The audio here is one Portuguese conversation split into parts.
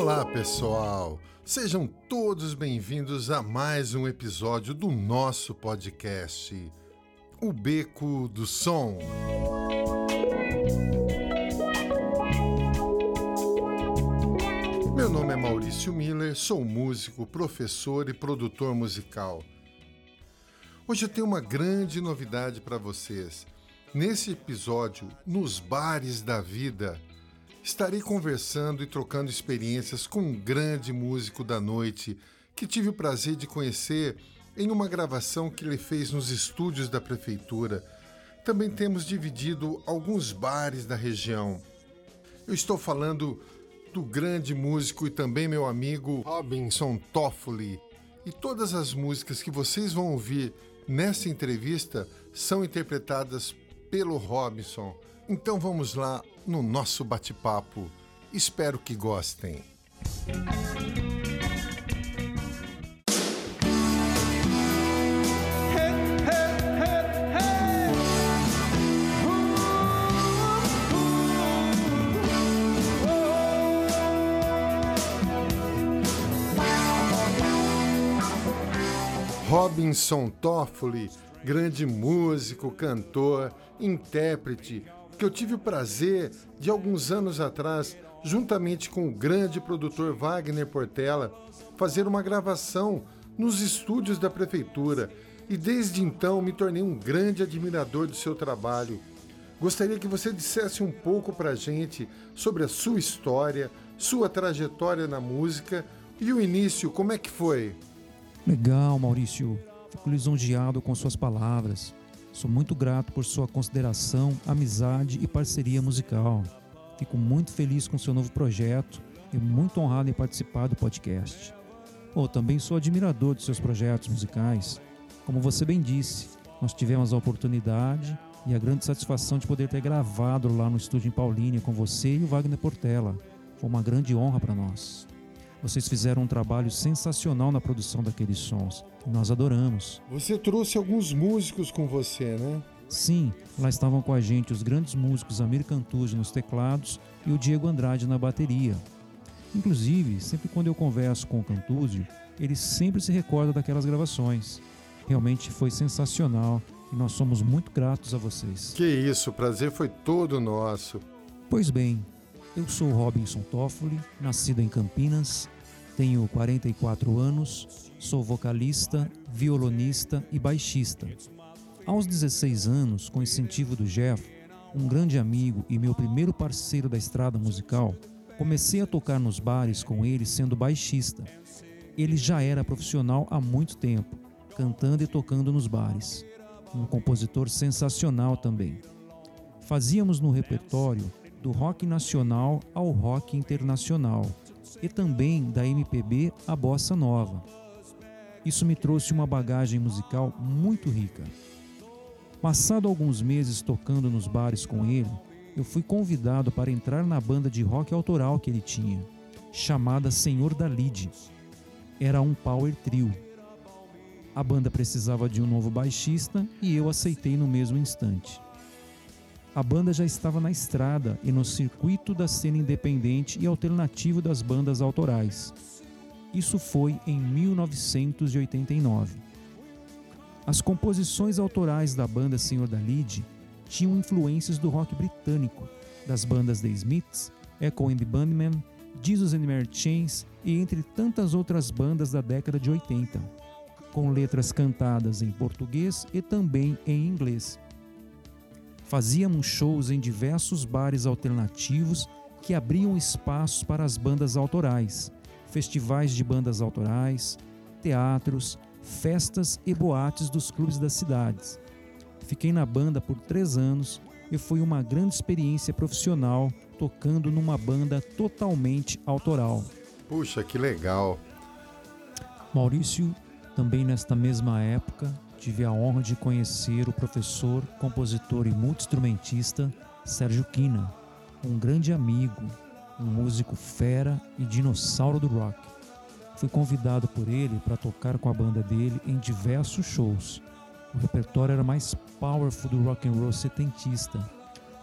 Olá, pessoal! Sejam todos bem-vindos a mais um episódio do nosso podcast, O Beco do Som. Meu nome é Maurício Miller, sou músico, professor e produtor musical. Hoje eu tenho uma grande novidade para vocês. Nesse episódio, nos bares da vida, estarei conversando e trocando experiências com um grande músico da noite que tive o prazer de conhecer em uma gravação que ele fez nos estúdios da prefeitura. Também temos dividido alguns bares da região. Eu estou falando do grande músico e também meu amigo Robinson Toffoli. E todas as músicas que vocês vão ouvir nessa entrevista são interpretadas pelo Robinson. Então vamos lá no nosso bate-papo. Espero que gostem. Robinson Toffoli, grande músico, cantor, intérprete, que eu tive o prazer de alguns anos atrás, juntamente com o grande produtor Wagner Portela, fazer uma gravação nos estúdios da prefeitura e desde então me tornei um grande admirador do seu trabalho. Gostaria que você dissesse um pouco para a gente sobre a sua história, sua trajetória na música e o início, como é que foi? Legal, Maurício. Fico lisonjeado com suas palavras. Sou muito grato por sua consideração, amizade e parceria musical. Fico muito feliz com seu novo projeto e muito honrado em participar do podcast. Oh, também sou admirador de seus projetos musicais. Como você bem disse, nós tivemos a oportunidade e a grande satisfação de poder ter gravado lá no estúdio em Paulínia com você e o Wagner Portela. Foi uma grande honra para nós. Vocês fizeram um trabalho sensacional na produção daqueles sons. Nós adoramos. Você trouxe alguns músicos com você, né? Sim, lá estavam com a gente os grandes músicos Amir Cantuzzi nos teclados e o Diego Andrade na bateria. Inclusive, sempre quando eu converso com o Cantuzzi, ele sempre se recorda daquelas gravações. Realmente foi sensacional e nós somos muito gratos a vocês. Que isso, o prazer foi todo nosso. Pois bem, eu sou Robinson Toffoli, nascido em Campinas, tenho 44 anos, sou vocalista, violonista e baixista. Aos 16 anos, com incentivo do Jeff, um grande amigo e meu primeiro parceiro da estrada musical, comecei a tocar nos bares com ele sendo baixista. Ele já era profissional há muito tempo, cantando e tocando nos bares. Um compositor sensacional também. Fazíamos no repertório do rock nacional ao rock internacional e também da MPB à bossa nova. Isso me trouxe uma bagagem musical muito rica. Passado alguns meses tocando nos bares com ele, eu fui convidado para entrar na banda de rock autoral que ele tinha, chamada Senhor da Lide. Era um power trio. A banda precisava de um novo baixista e eu aceitei no mesmo instante a banda já estava na estrada e no circuito da cena independente e alternativo das bandas autorais. Isso foi em 1989. As composições autorais da banda Senhor da Lide tinham influências do rock britânico, das bandas The Smiths, Echo and the Bunnymen, Jesus and Mary Chains e entre tantas outras bandas da década de 80, com letras cantadas em português e também em inglês. Fazíamos shows em diversos bares alternativos que abriam espaços para as bandas autorais, festivais de bandas autorais, teatros, festas e boates dos clubes das cidades. Fiquei na banda por três anos e foi uma grande experiência profissional tocando numa banda totalmente autoral. Puxa, que legal! Maurício, também nesta mesma época, tive a honra de conhecer o professor, compositor e multiinstrumentista Sérgio Quina, um grande amigo, um músico fera e dinossauro do rock. Fui convidado por ele para tocar com a banda dele em diversos shows. O repertório era mais powerful do rock and roll setentista.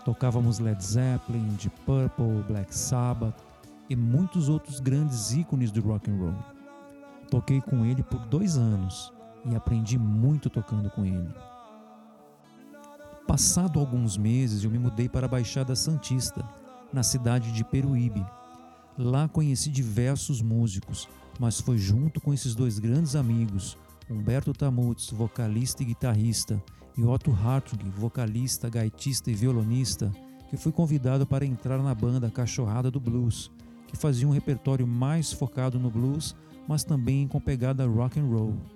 Tocávamos Led Zeppelin, Deep Purple, Black Sabbath, e muitos outros grandes ícones do rock and roll. Toquei com ele por dois anos e aprendi muito tocando com ele. Passado alguns meses, eu me mudei para a Baixada Santista, na cidade de Peruíbe. Lá conheci diversos músicos, mas foi junto com esses dois grandes amigos, Humberto Tamutz, vocalista e guitarrista, e Otto Hartwig, vocalista, gaitista e violonista, que fui convidado para entrar na banda Cachorrada do Blues, que fazia um repertório mais focado no blues, mas também com pegada rock and roll.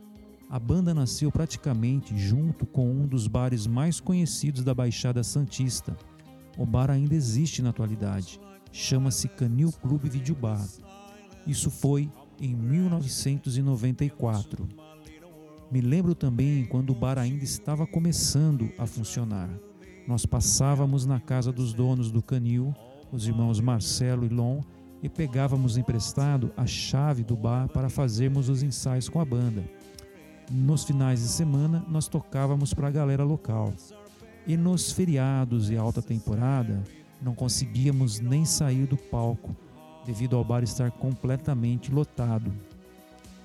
A banda nasceu praticamente junto com um dos bares mais conhecidos da Baixada Santista. O bar ainda existe na atualidade. Chama-se Canil Clube Video Bar. Isso foi em 1994. Me lembro também quando o bar ainda estava começando a funcionar. Nós passávamos na casa dos donos do canil, os irmãos Marcelo e Lon, e pegávamos emprestado a chave do bar para fazermos os ensaios com a banda. Nos finais de semana, nós tocávamos para a galera local. E nos feriados e alta temporada, não conseguíamos nem sair do palco, devido ao bar estar completamente lotado.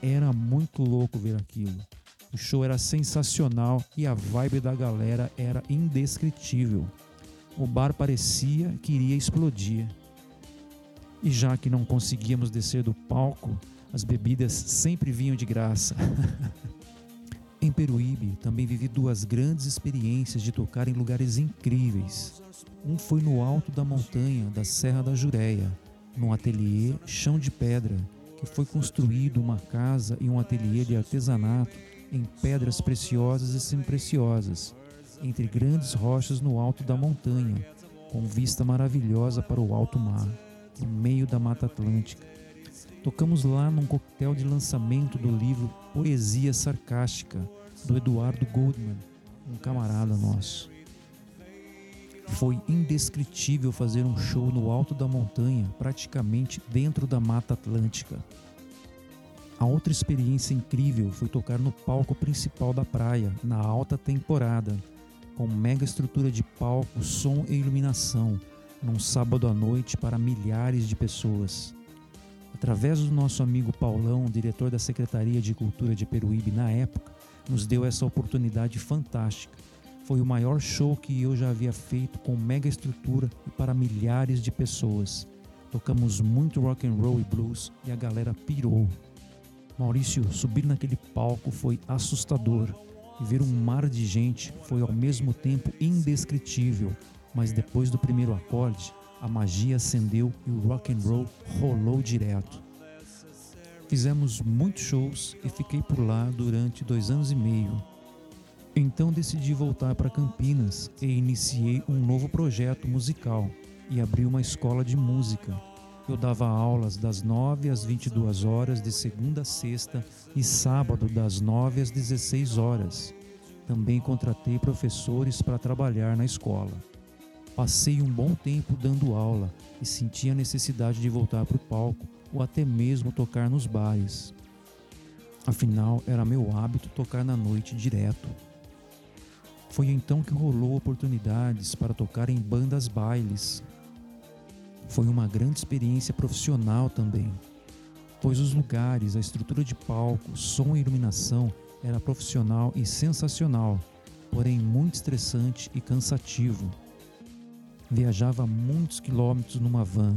Era muito louco ver aquilo. O show era sensacional e a vibe da galera era indescritível. O bar parecia que iria explodir. E já que não conseguíamos descer do palco, as bebidas sempre vinham de graça. Em Peruíbe, também vivi duas grandes experiências de tocar em lugares incríveis. Um foi no alto da montanha da Serra da Jureia, num ateliê chão de pedra, que foi construído uma casa e um ateliê de artesanato em pedras preciosas e semipreciosas, entre grandes rochas no alto da montanha, com vista maravilhosa para o alto mar, no meio da Mata Atlântica. Tocamos lá num coquetel de lançamento do livro Poesia Sarcástica, do Eduardo Goldman, um camarada nosso. Foi indescritível fazer um show no alto da montanha, praticamente dentro da Mata Atlântica. A outra experiência incrível foi tocar no palco principal da praia, na alta temporada, com mega estrutura de palco, som e iluminação, num sábado à noite para milhares de pessoas. Através do nosso amigo Paulão, diretor da Secretaria de Cultura de Peruíbe na época, nos deu essa oportunidade fantástica. Foi o maior show que eu já havia feito com mega estrutura e para milhares de pessoas. Tocamos muito rock and roll e blues e a galera pirou. Maurício, subir naquele palco foi assustador e ver um mar de gente foi ao mesmo tempo indescritível, mas depois do primeiro acorde, a magia acendeu e o rock and roll rolou direto. Fizemos muitos shows e fiquei por lá durante dois anos e meio. Então decidi voltar para Campinas e iniciei um novo projeto musical e abri uma escola de música. Eu dava aulas das 9 às 22 horas de segunda a sexta e sábado das 9 às 16 horas. Também contratei professores para trabalhar na escola. Passei um bom tempo dando aula e senti a necessidade de voltar para o palco ou até mesmo tocar nos bares. Afinal, era meu hábito tocar na noite direto. Foi então que rolou oportunidades para tocar em bandas bailes. Foi uma grande experiência profissional também, pois os lugares, a estrutura de palco, som e iluminação era profissional e sensacional, porém muito estressante e cansativo. Viajava muitos quilômetros numa van.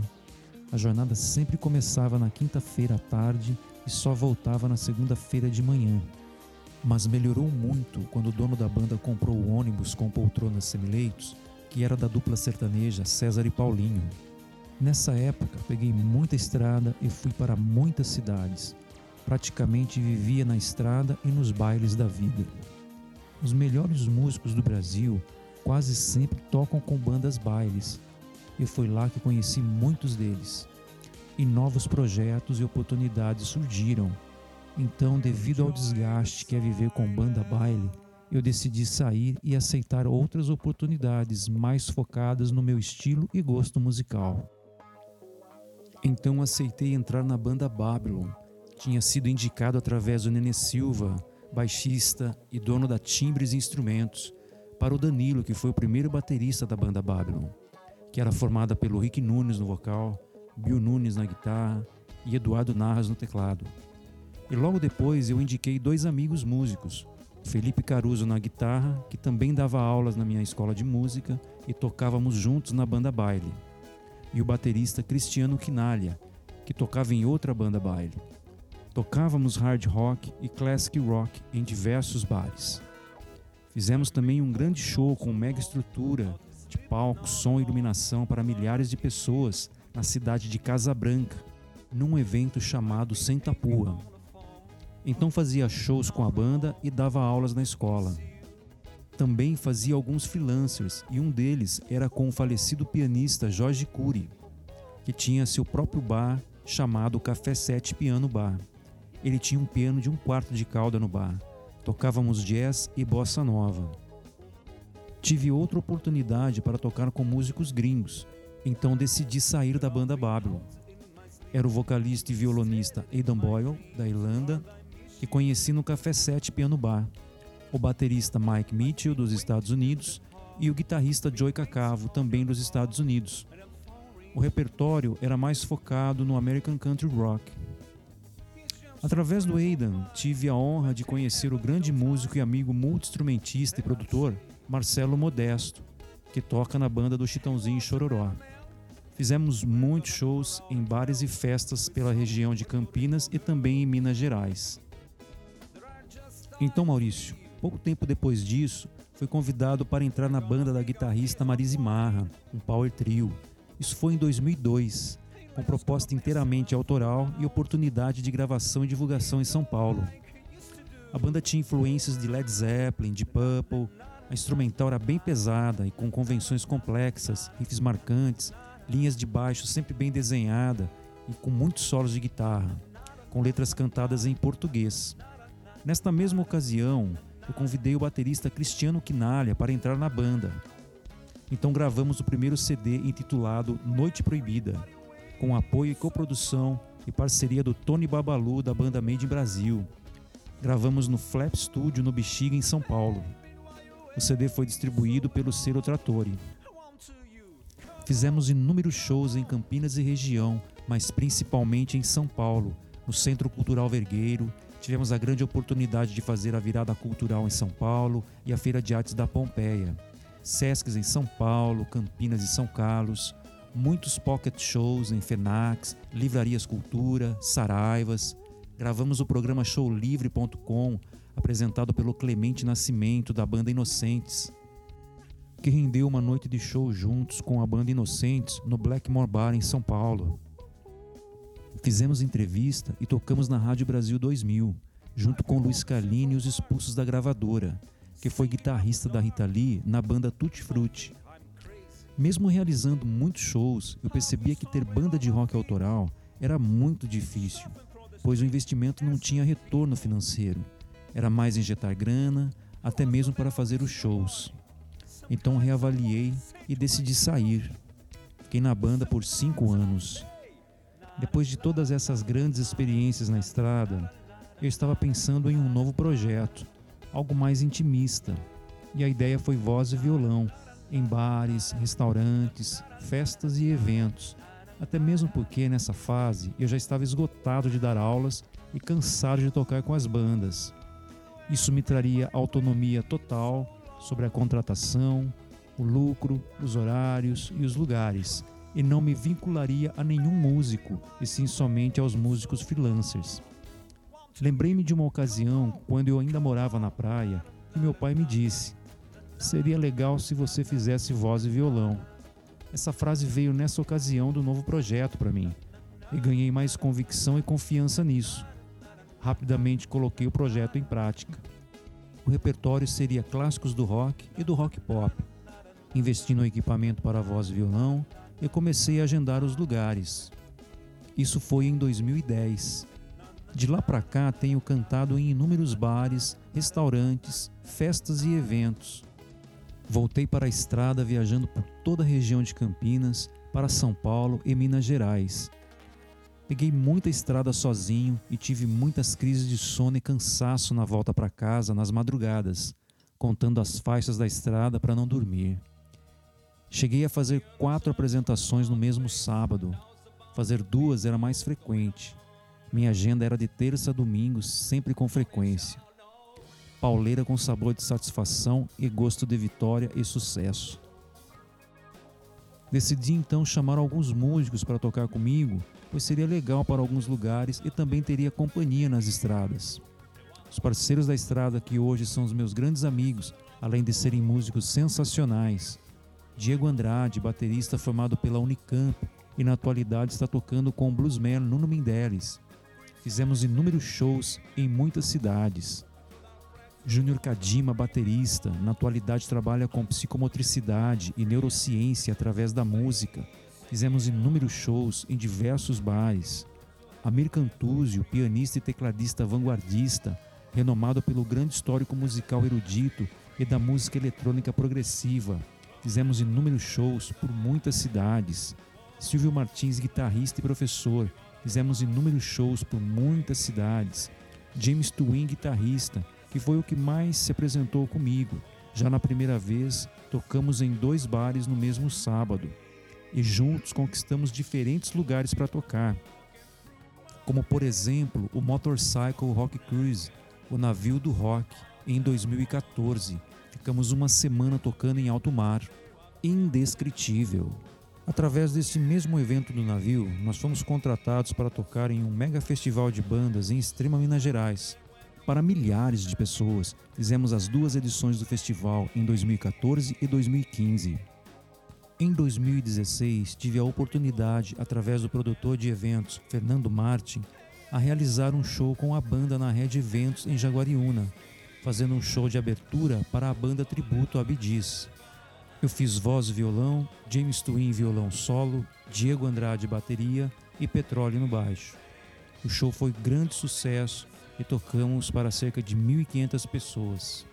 A jornada sempre começava na quinta-feira à tarde e só voltava na segunda-feira de manhã. Mas melhorou muito quando o dono da banda comprou o ônibus com poltronas semileitos, que era da dupla sertaneja César e Paulinho. Nessa época, peguei muita estrada e fui para muitas cidades. Praticamente vivia na estrada e nos bailes da vida. Os melhores músicos do Brasil quase sempre tocam com bandas bailes, e foi lá que conheci muitos deles. E novos projetos e oportunidades surgiram. Então, devido ao desgaste que é viver com banda baile, eu decidi sair e aceitar outras oportunidades mais focadas no meu estilo e gosto musical. Então aceitei entrar na banda Babylon. Tinha sido indicado através do Nene Silva, baixista e dono da Timbres Instrumentos, para o Danilo, que foi o primeiro baterista da banda Babylon, que era formada pelo Rick Nunes no vocal, Bill Nunes na guitarra e Eduardo Narras no teclado. E logo depois eu indiquei dois amigos músicos, Felipe Caruso na guitarra, que também dava aulas na minha escola de música e tocávamos juntos na banda baile, e o baterista Cristiano Quinalha, que tocava em outra banda baile. Tocávamos hard rock e classic rock em diversos bares. Fizemos também um grande show com mega estrutura de palco, som e iluminação para milhares de pessoas na cidade de Casabranca, num evento chamado Sentapua. Então fazia shows com a banda e dava aulas na escola. Também fazia alguns freelancers e um deles era com o falecido pianista Jorge Cury, que tinha seu próprio bar chamado Café 7 Piano Bar. Ele tinha um piano de um quarto de cauda no bar. Tocávamos jazz e bossa nova. Tive outra oportunidade para tocar com músicos gringos, então decidi sair da banda Babylon. Era o vocalista e violonista Aidan Boyle, da Irlanda, que conheci no Café 7 Piano Bar, o baterista Mike Mitchell, dos Estados Unidos, e o guitarrista Joey Cacavo, também dos Estados Unidos. O repertório era mais focado no American Country Rock. Através do Aidan, tive a honra de conhecer o grande músico e amigo multi-instrumentista e produtor Marcelo Modesto, que toca na banda do Chitãozinho Chororó. Fizemos muitos shows em bares e festas pela região de Campinas e também em Minas Gerais. Então, Maurício, pouco tempo depois disso, foi convidado para entrar na banda da guitarrista Marise Marra, um power trio. Isso foi em 2002, com proposta inteiramente autoral e oportunidade de gravação e divulgação em São Paulo. A banda tinha influências de Led Zeppelin, de Purple, a instrumental era bem pesada e com convenções complexas, riffs marcantes, linhas de baixo sempre bem desenhada e com muitos solos de guitarra, com letras cantadas em português. Nesta mesma ocasião, eu convidei o baterista Cristiano Quinalha para entrar na banda. Então gravamos o primeiro CD intitulado Noite Proibida, com apoio e coprodução e parceria do Tony Babalu da banda Made in Brasil. Gravamos no Flap Studio no Bexiga, em São Paulo. O CD foi distribuído pelo selo Trattori. Fizemos inúmeros shows em Campinas e região, mas principalmente em São Paulo, no Centro Cultural Vergueiro Tivemos a grande oportunidade de fazer a virada cultural em São Paulo e a Feira de Artes da Pompeia. Sescs em São Paulo, Campinas e São Carlos, muitos pocket shows em Fenax, Livrarias Cultura, Saraivas. Gravamos o programa showlivre.com, apresentado pelo Clemente Nascimento, da banda Inocentes, que rendeu uma noite de show juntos com a banda Inocentes no Blackmore Bar em São Paulo. Fizemos entrevista e tocamos na Rádio Brasil 2000, junto com Luiz Carlini e os expulsos da gravadora, que foi guitarrista da Rita Lee na banda Tutti Frutti. Mesmo realizando muitos shows, eu percebia que ter banda de rock autoral era muito difícil, pois o investimento não tinha retorno financeiro. Era mais injetar grana, até mesmo para fazer os shows. Então reavaliei e decidi sair. Fiquei na banda por cinco anos depois de todas essas grandes experiências na estrada, eu estava pensando em um novo projeto, algo mais intimista. E a ideia foi voz e violão, em bares, restaurantes, festas e eventos. Até mesmo porque nessa fase eu já estava esgotado de dar aulas e cansado de tocar com as bandas. Isso me traria autonomia total sobre a contratação, o lucro, os horários e os lugares e não me vincularia a nenhum músico, e sim somente aos músicos freelancers. Lembrei-me de uma ocasião, quando eu ainda morava na praia, e meu pai me disse: Seria legal se você fizesse voz e violão. Essa frase veio nessa ocasião do novo projeto para mim, e ganhei mais convicção e confiança nisso. Rapidamente coloquei o projeto em prática. O repertório seria clássicos do rock e do rock pop, investindo no equipamento para voz e violão, eu comecei a agendar os lugares. Isso foi em 2010. De lá para cá tenho cantado em inúmeros bares, restaurantes, festas e eventos. Voltei para a estrada viajando por toda a região de Campinas, para São Paulo e Minas Gerais. Peguei muita estrada sozinho e tive muitas crises de sono e cansaço na volta para casa nas madrugadas, contando as faixas da estrada para não dormir. Cheguei a fazer quatro apresentações no mesmo sábado. Fazer duas era mais frequente. Minha agenda era de terça a domingo, sempre com frequência. Pauleira com sabor de satisfação e gosto de vitória e sucesso. Decidi então chamar alguns músicos para tocar comigo, pois seria legal para alguns lugares e também teria companhia nas estradas. Os parceiros da estrada que hoje são os meus grandes amigos, além de serem músicos sensacionais. Diego Andrade, baterista formado pela Unicamp e na atualidade está tocando com o bluesman Nuno Mendeles. Fizemos inúmeros shows em muitas cidades. Júnior Kadima, baterista, na atualidade trabalha com psicomotricidade e neurociência através da música. Fizemos inúmeros shows em diversos bares. Amir Cantuzio, pianista e tecladista vanguardista, renomado pelo grande histórico musical erudito e da música eletrônica progressiva. Fizemos inúmeros shows por muitas cidades. Silvio Martins, guitarrista e professor. Fizemos inúmeros shows por muitas cidades. James Twin, guitarrista que foi o que mais se apresentou comigo. Já na primeira vez, tocamos em dois bares no mesmo sábado e juntos conquistamos diferentes lugares para tocar, como por exemplo o Motorcycle Rock Cruise, o navio do rock, em 2014. Ficamos uma semana tocando em alto mar. Indescritível. Através desse mesmo evento do navio, nós fomos contratados para tocar em um mega festival de bandas em Extrema Minas Gerais, para milhares de pessoas. Fizemos as duas edições do festival em 2014 e 2015. Em 2016, tive a oportunidade, através do produtor de eventos Fernando Martin, a realizar um show com a banda na Rede Eventos em Jaguariúna, fazendo um show de abertura para a banda tributo Abdiz. Eu fiz voz e violão, James Twin violão solo, Diego Andrade bateria e Petróleo no baixo. O show foi grande sucesso e tocamos para cerca de 1.500 pessoas.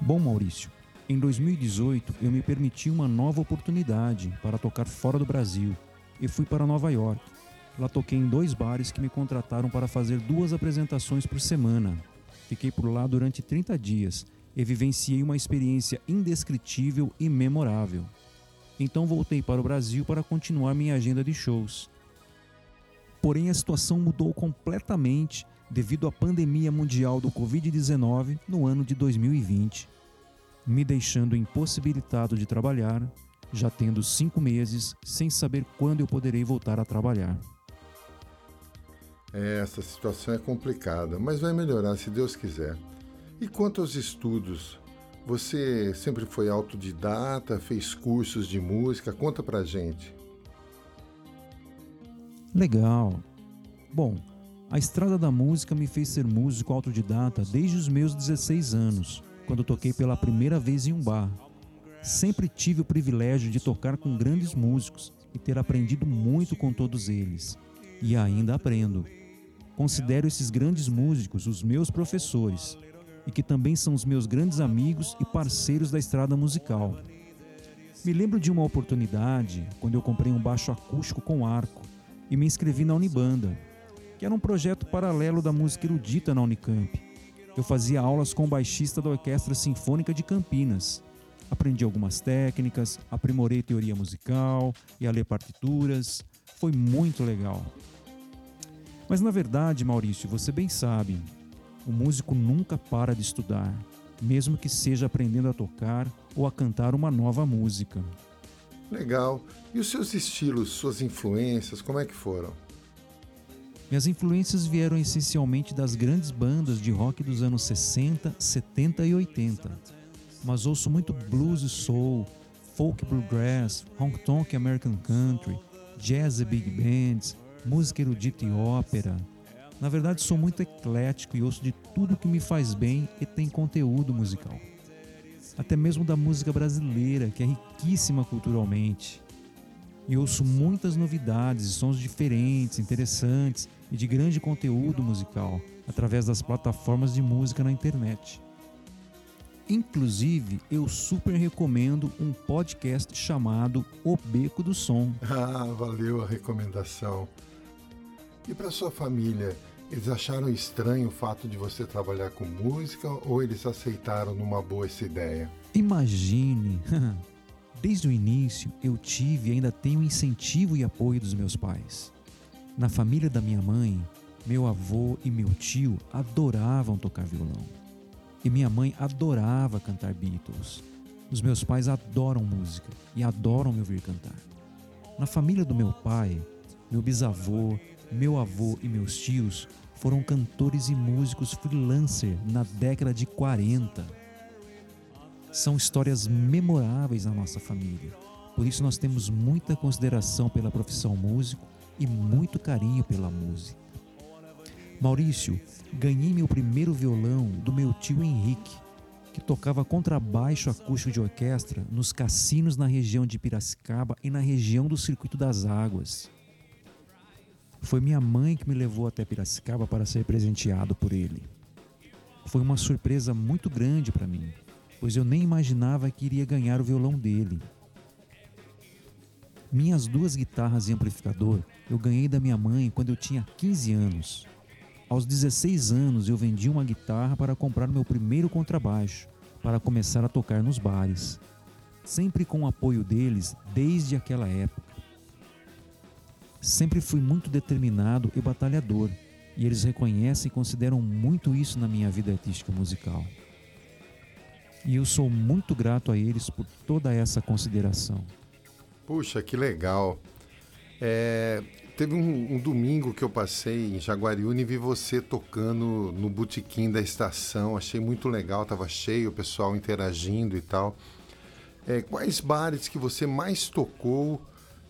Bom, Maurício, em 2018 eu me permiti uma nova oportunidade para tocar fora do Brasil e fui para Nova York. Lá toquei em dois bares que me contrataram para fazer duas apresentações por semana. Fiquei por lá durante 30 dias e vivenciei uma experiência indescritível e memorável. Então voltei para o Brasil para continuar minha agenda de shows. Porém, a situação mudou completamente devido à pandemia mundial do Covid-19 no ano de 2020, me deixando impossibilitado de trabalhar, já tendo cinco meses sem saber quando eu poderei voltar a trabalhar. É, essa situação é complicada, mas vai melhorar se Deus quiser. E quanto aos estudos, você sempre foi autodidata, fez cursos de música? Conta pra gente. Legal. Bom, a estrada da música me fez ser músico autodidata desde os meus 16 anos, quando toquei pela primeira vez em um bar. Sempre tive o privilégio de tocar com grandes músicos e ter aprendido muito com todos eles. E ainda aprendo. Considero esses grandes músicos os meus professores e que também são os meus grandes amigos e parceiros da estrada musical. Me lembro de uma oportunidade quando eu comprei um baixo acústico com arco e me inscrevi na Unibanda, que era um projeto paralelo da música erudita na Unicamp. Eu fazia aulas com o baixista da Orquestra Sinfônica de Campinas. Aprendi algumas técnicas, aprimorei teoria musical e a ler partituras. Foi muito legal. Mas na verdade, Maurício, você bem sabe, o músico nunca para de estudar, mesmo que seja aprendendo a tocar ou a cantar uma nova música. Legal. E os seus estilos, suas influências, como é que foram? Minhas influências vieram essencialmente das grandes bandas de rock dos anos 60, 70 e 80. Mas ouço muito blues e soul, folk bluegrass, honk tonk American country, jazz e big bands, música erudita e ópera. Na verdade, sou muito eclético e ouço de tudo que me faz bem e tem conteúdo musical até mesmo da música brasileira, que é riquíssima culturalmente. E ouço muitas novidades sons diferentes, interessantes e de grande conteúdo musical através das plataformas de música na internet. Inclusive, eu super recomendo um podcast chamado O Beco do Som. Ah, valeu a recomendação. E para sua família, eles acharam estranho o fato de você trabalhar com música ou eles aceitaram numa boa essa ideia? Imagine! Desde o início, eu tive e ainda tenho incentivo e apoio dos meus pais. Na família da minha mãe, meu avô e meu tio adoravam tocar violão. E minha mãe adorava cantar Beatles. Os meus pais adoram música e adoram me ouvir cantar. Na família do meu pai, meu bisavô, meu avô e meus tios foram cantores e músicos freelancer na década de 40 são histórias memoráveis na nossa família. Por isso nós temos muita consideração pela profissão músico e muito carinho pela música. Maurício, ganhei meu primeiro violão do meu tio Henrique, que tocava contrabaixo acústico de orquestra nos cassinos na região de Piracicaba e na região do Circuito das Águas. Foi minha mãe que me levou até Piracicaba para ser presenteado por ele. Foi uma surpresa muito grande para mim, pois eu nem imaginava que iria ganhar o violão dele. Minhas duas guitarras e amplificador eu ganhei da minha mãe quando eu tinha 15 anos. Aos 16 anos eu vendi uma guitarra para comprar meu primeiro contrabaixo, para começar a tocar nos bares. Sempre com o apoio deles desde aquela época. Sempre fui muito determinado e batalhador, e eles reconhecem e consideram muito isso na minha vida artística musical. E eu sou muito grato a eles por toda essa consideração. Puxa, que legal. É, teve um, um, domingo que eu passei em Jaguariúna e vi você tocando no botequim da estação. Achei muito legal, estava cheio, o pessoal interagindo e tal. É, quais bares que você mais tocou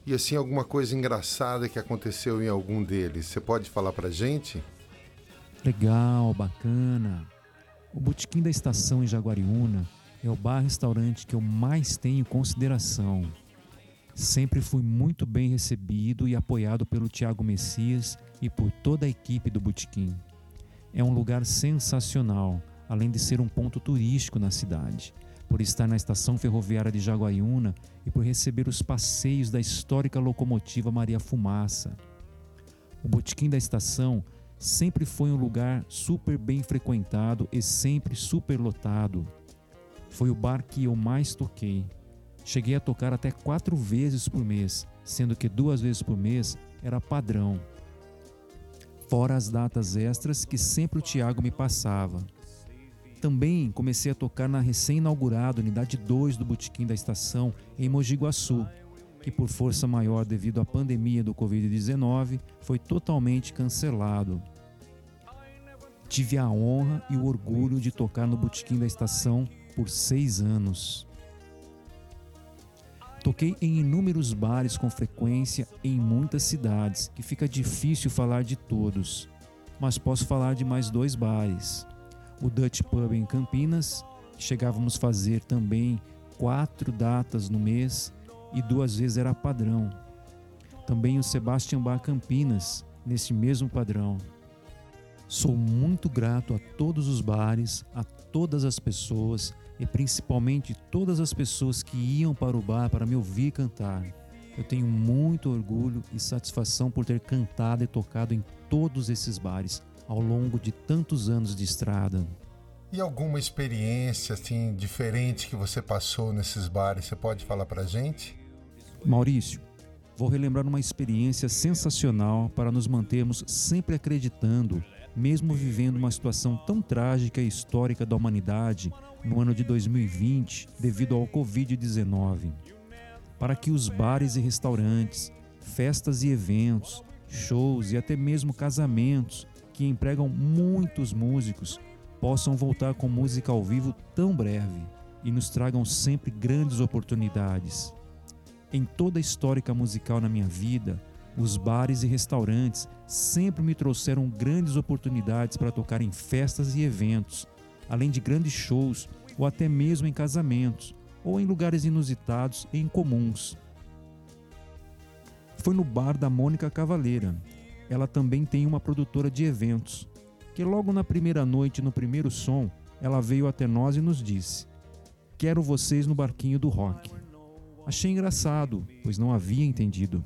e assim alguma coisa engraçada que aconteceu em algum deles? Você pode falar pra gente? Legal, bacana. O Botequim da Estação em Jaguariúna é o bar-restaurante que eu mais tenho consideração. Sempre fui muito bem recebido e apoiado pelo Tiago Messias e por toda a equipe do Botequim. É um lugar sensacional, além de ser um ponto turístico na cidade, por estar na estação ferroviária de Jaguariúna e por receber os passeios da histórica locomotiva Maria Fumaça. O Botequim da Estação sempre foi um lugar super bem frequentado e sempre super lotado. Foi o bar que eu mais toquei. Cheguei a tocar até quatro vezes por mês, sendo que duas vezes por mês era padrão. Fora as datas extras que sempre o Tiago me passava. Também comecei a tocar na recém-inaugurada Unidade 2 do Botequim da Estação, em Mogi Guaçu, que por força maior devido à pandemia do Covid-19 foi totalmente cancelado. Tive a honra e o orgulho de tocar no Botequim da Estação por seis anos. Toquei em inúmeros bares com frequência em muitas cidades, que fica difícil falar de todos, mas posso falar de mais dois bares. O Dutch Pub em Campinas, chegávamos a fazer também quatro datas no mês, e duas vezes era padrão. Também o Sebastian Bar Campinas, nesse mesmo padrão. Sou muito grato a todos os bares, a todas as pessoas e principalmente todas as pessoas que iam para o bar para me ouvir cantar. Eu tenho muito orgulho e satisfação por ter cantado e tocado em todos esses bares ao longo de tantos anos de estrada. E alguma experiência assim diferente que você passou nesses bares, você pode falar para gente? Maurício, vou relembrar uma experiência sensacional para nos mantermos sempre acreditando, mesmo vivendo uma situação tão trágica e histórica da humanidade no ano de 2020 devido ao Covid-19. Para que os bares e restaurantes, festas e eventos, shows e até mesmo casamentos que empregam muitos músicos possam voltar com música ao vivo tão breve e nos tragam sempre grandes oportunidades. Em toda a histórica musical na minha vida, os bares e restaurantes sempre me trouxeram grandes oportunidades para tocar em festas e eventos, além de grandes shows ou até mesmo em casamentos ou em lugares inusitados e incomuns. Foi no bar da Mônica Cavaleira. Ela também tem uma produtora de eventos, que logo na primeira noite, no primeiro som, ela veio até nós e nos disse: Quero vocês no barquinho do rock. Achei engraçado, pois não havia entendido.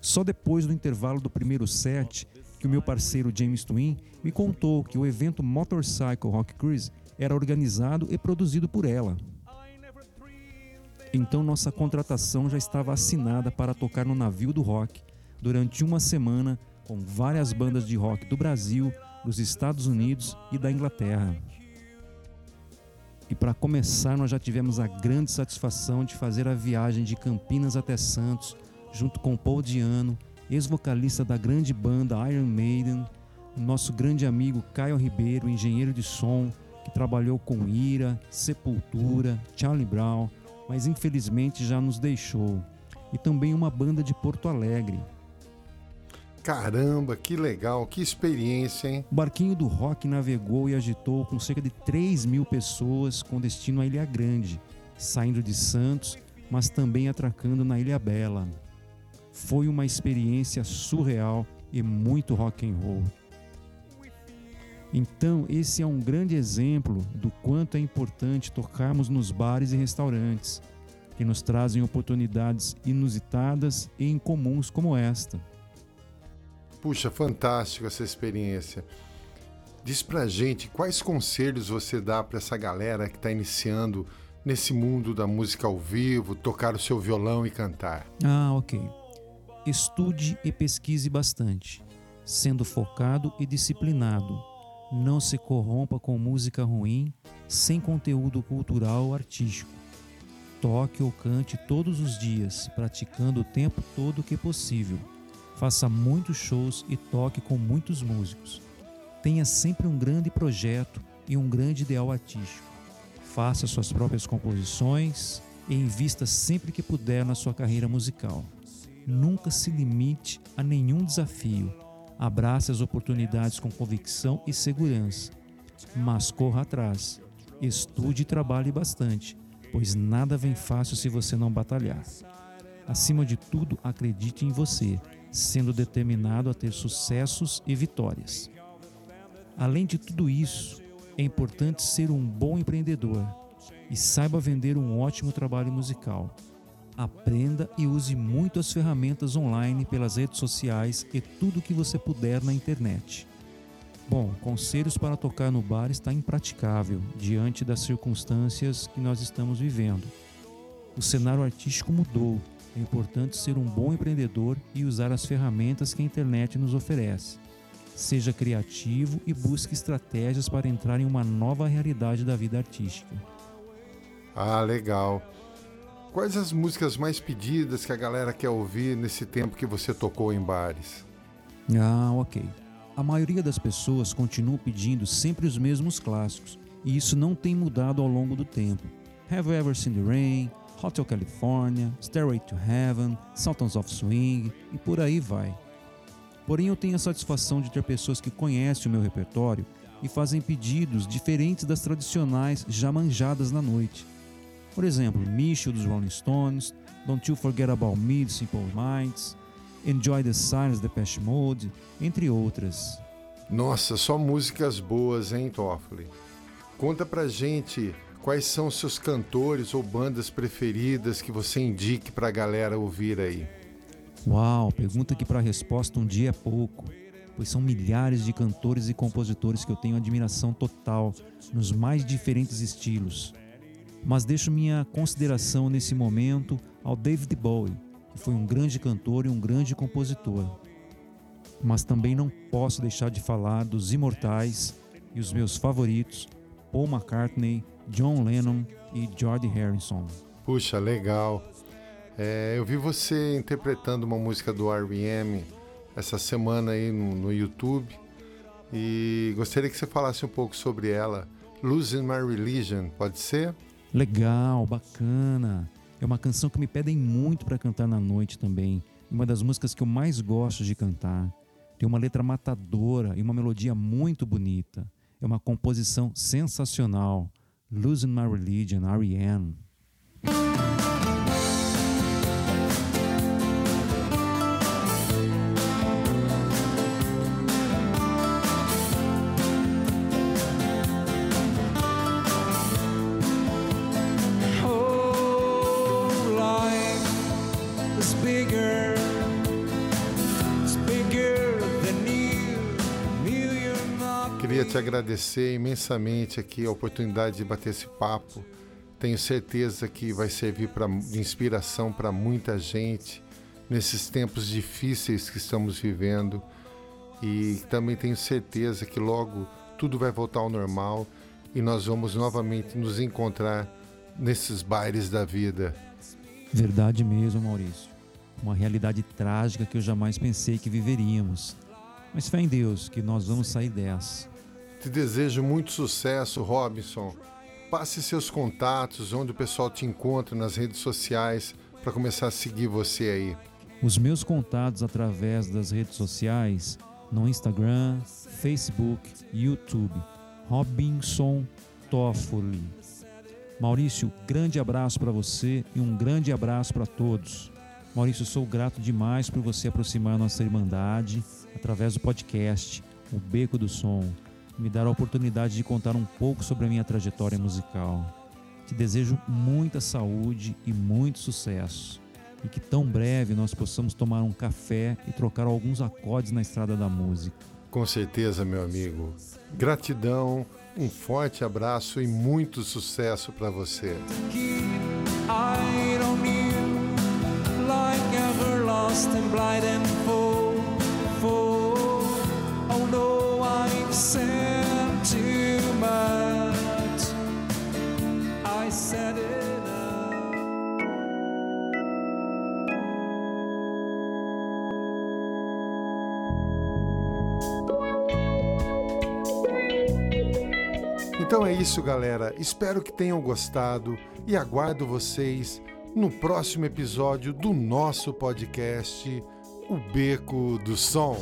Só depois do intervalo do primeiro set que o meu parceiro James Twin me contou que o evento Motorcycle Rock Cruise era organizado e produzido por ela. Então nossa contratação já estava assinada para tocar no navio do rock durante uma semana com várias bandas de rock do Brasil, dos Estados Unidos e da Inglaterra. E para começar, nós já tivemos a grande satisfação de fazer a viagem de Campinas até Santos, junto com Paul Diano, ex-vocalista da grande banda Iron Maiden, nosso grande amigo Caio Ribeiro, engenheiro de som, que trabalhou com Ira, Sepultura, Charlie Brown, mas infelizmente já nos deixou. E também uma banda de Porto Alegre. Caramba, que legal, que experiência, hein? O barquinho do rock navegou e agitou com cerca de 3 mil pessoas com destino à Ilha Grande, saindo de Santos, mas também atracando na Ilha Bela. Foi uma experiência surreal e muito rock and roll. Então, esse é um grande exemplo do quanto é importante tocarmos nos bares e restaurantes, que nos trazem oportunidades inusitadas e incomuns como esta. Puxa, fantástico essa experiência. Diz pra gente quais conselhos você dá para essa galera que está iniciando nesse mundo da música ao vivo, tocar o seu violão e cantar. Ah, ok. Estude e pesquise bastante, sendo focado e disciplinado não se corrompa com música ruim, sem conteúdo cultural ou artístico. Toque ou cante todos os dias, praticando o tempo todo que possível. Faça muitos shows e toque com muitos músicos. Tenha sempre um grande projeto e um grande ideal artístico. Faça suas próprias composições e invista sempre que puder na sua carreira musical. Nunca se limite a nenhum desafio Abrace as oportunidades com convicção e segurança, mas corra atrás. Estude e trabalhe bastante, pois nada vem fácil se você não batalhar. Acima de tudo, acredite em você, sendo determinado a ter sucessos e vitórias. Além de tudo isso, é importante ser um bom empreendedor e saiba vender um ótimo trabalho musical aprenda e use muito as ferramentas online pelas redes sociais e tudo que você puder na internet. Bom, conselhos para tocar no bar está impraticável diante das circunstâncias que nós estamos vivendo. O cenário artístico mudou. É importante ser um bom empreendedor e usar as ferramentas que a internet nos oferece. Seja criativo e busque estratégias para entrar em uma nova realidade da vida artística. Ah, legal. Quais as músicas mais pedidas que a galera quer ouvir nesse tempo que você tocou em bares? Ah, ok. A maioria das pessoas continua pedindo sempre os mesmos clássicos, e isso não tem mudado ao longo do tempo. Have You Ever Seen the Rain, Hotel California, Stairway to Heaven, Sultans of Swing e por aí vai. Porém, eu tenho a satisfação de ter pessoas que conhecem o meu repertório e fazem pedidos diferentes das tradicionais já manjadas na noite. Por exemplo, Michel dos Rolling Stones, Don't You Forget About Me de Simple Minds, Enjoy the Silence de Pest Mode, entre outras. Nossa, só músicas boas, hein, Toffoli? Conta pra gente quais são os seus cantores ou bandas preferidas que você indique pra galera ouvir aí. Uau, pergunta que para resposta um dia é pouco, pois são milhares de cantores e compositores que eu tenho admiração total nos mais diferentes estilos mas deixo minha consideração nesse momento ao David Bowie, que foi um grande cantor e um grande compositor. Mas também não posso deixar de falar dos imortais e os meus favoritos, Paul McCartney, John Lennon e George Harrison. Puxa, legal. É, eu vi você interpretando uma música do R.E.M. essa semana aí no, no YouTube e gostaria que você falasse um pouco sobre ela. Losing My Religion, pode ser? Legal, bacana. É uma canção que me pedem muito para cantar na noite também. Uma das músicas que eu mais gosto de cantar. Tem uma letra matadora e uma melodia muito bonita. É uma composição sensacional. Losing My Religion, R.E.M. agradecer imensamente aqui a oportunidade de bater esse papo Tenho certeza que vai servir pra, de inspiração para muita gente nesses tempos difíceis que estamos vivendo. E também tenho certeza que logo tudo vai voltar ao normal e nós vamos novamente nos encontrar nesses bailes da vida. Verdade mesmo, Maurício. Uma realidade trágica que eu jamais pensei que viveríamos. Mas fé em Deus que nós vamos sair dessa. Te desejo muito sucesso, Robinson. Passe seus contatos, onde o pessoal te encontra nas redes sociais, para começar a seguir você aí. Os meus contatos através das redes sociais, no Instagram, Facebook, YouTube, Robinson Toffoli. Maurício, grande abraço para você e um grande abraço para todos. Maurício, sou grato demais por você aproximar a nossa irmandade através do podcast O Beco do Som me dar a oportunidade de contar um pouco sobre a minha trajetória musical. Te desejo muita saúde e muito sucesso. E que tão breve nós possamos tomar um café e trocar alguns acordes na estrada da música. Com certeza, meu amigo. Gratidão, um forte abraço e muito sucesso para você. Então é isso, galera. Espero que tenham gostado e aguardo vocês no próximo episódio do nosso podcast, O Beco do Som.